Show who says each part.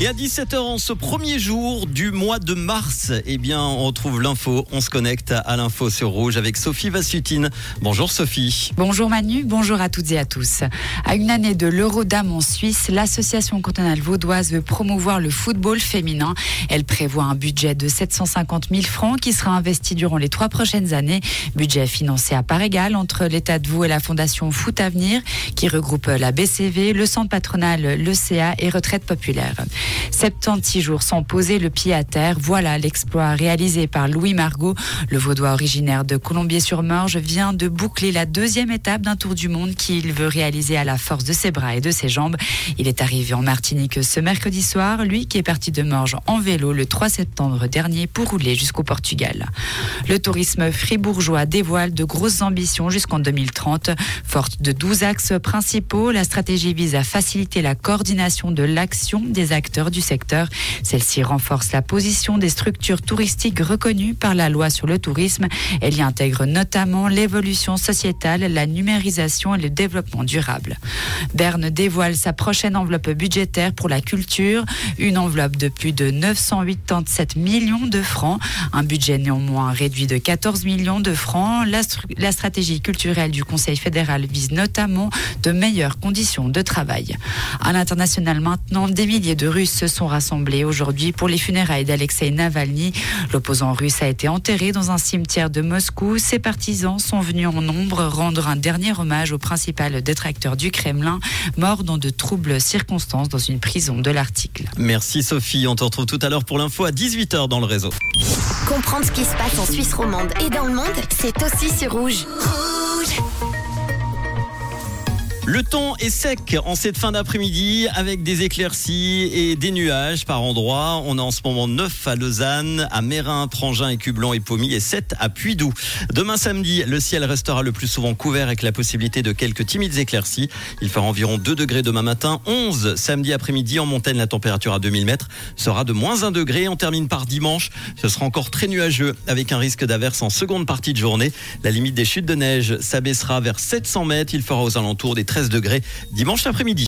Speaker 1: Et à 17h, en ce premier jour du mois de mars, eh bien, on retrouve l'info. On se connecte à l'info sur Rouge avec Sophie Vassutine. Bonjour Sophie.
Speaker 2: Bonjour Manu, bonjour à toutes et à tous. À une année de l'Eurodame en Suisse, l'association cantonale vaudoise veut promouvoir le football féminin. Elle prévoit un budget de 750 000 francs qui sera investi durant les trois prochaines années. Budget financé à part égale entre l'État de Vaud et la Fondation Foot Avenir qui regroupe la BCV, le centre patronal, le CA et Retraite Populaire. 76 jours sans poser le pied à terre, voilà l'exploit réalisé par Louis Margot. Le vaudois originaire de Colombier-sur-Morge vient de boucler la deuxième étape d'un tour du monde qu'il veut réaliser à la force de ses bras et de ses jambes. Il est arrivé en Martinique ce mercredi soir, lui qui est parti de Morges en vélo le 3 septembre dernier pour rouler jusqu'au Portugal. Le tourisme fribourgeois dévoile de grosses ambitions jusqu'en 2030. Forte de 12 axes principaux, la stratégie vise à faciliter la coordination de l'action des acteurs du secteur. Celle-ci renforce la position des structures touristiques reconnues par la loi sur le tourisme. Elle y intègre notamment l'évolution sociétale, la numérisation et le développement durable. Berne dévoile sa prochaine enveloppe budgétaire pour la culture, une enveloppe de plus de 987 millions de francs, un budget néanmoins réduit de 14 millions de francs. La, la stratégie culturelle du Conseil fédéral vise notamment de meilleures conditions de travail. À l'international maintenant, des milliers de Russes se sont rassemblés aujourd'hui pour les funérailles d'Alexei Navalny. L'opposant russe a été enterré dans un cimetière de Moscou. Ses partisans sont venus en nombre rendre un dernier hommage au principal détracteur du Kremlin, mort dans de troubles circonstances dans une prison de l'article.
Speaker 1: Merci Sophie, on te retrouve tout à l'heure pour l'info à 18h dans le réseau.
Speaker 3: Comprendre ce qui se passe en Suisse romande et dans le monde, c'est aussi sur Rouge. Rouge
Speaker 1: le temps est sec en cette fin d'après-midi avec des éclaircies et des nuages par endroits. On a en ce moment 9 à Lausanne, à Mérin, Trangin, Écublon et Pommy et 7 à Puydou. Demain samedi, le ciel restera le plus souvent couvert avec la possibilité de quelques timides éclaircies. Il fera environ 2 degrés demain matin, 11 samedi après-midi. En montagne, la température à 2000 mètres sera de moins 1 degré. On termine par dimanche. Ce sera encore très nuageux avec un risque d'averse en seconde partie de journée. La limite des chutes de neige s'abaissera vers 700 mètres. Il fera aux alentours des 13 degrés dimanche après-midi.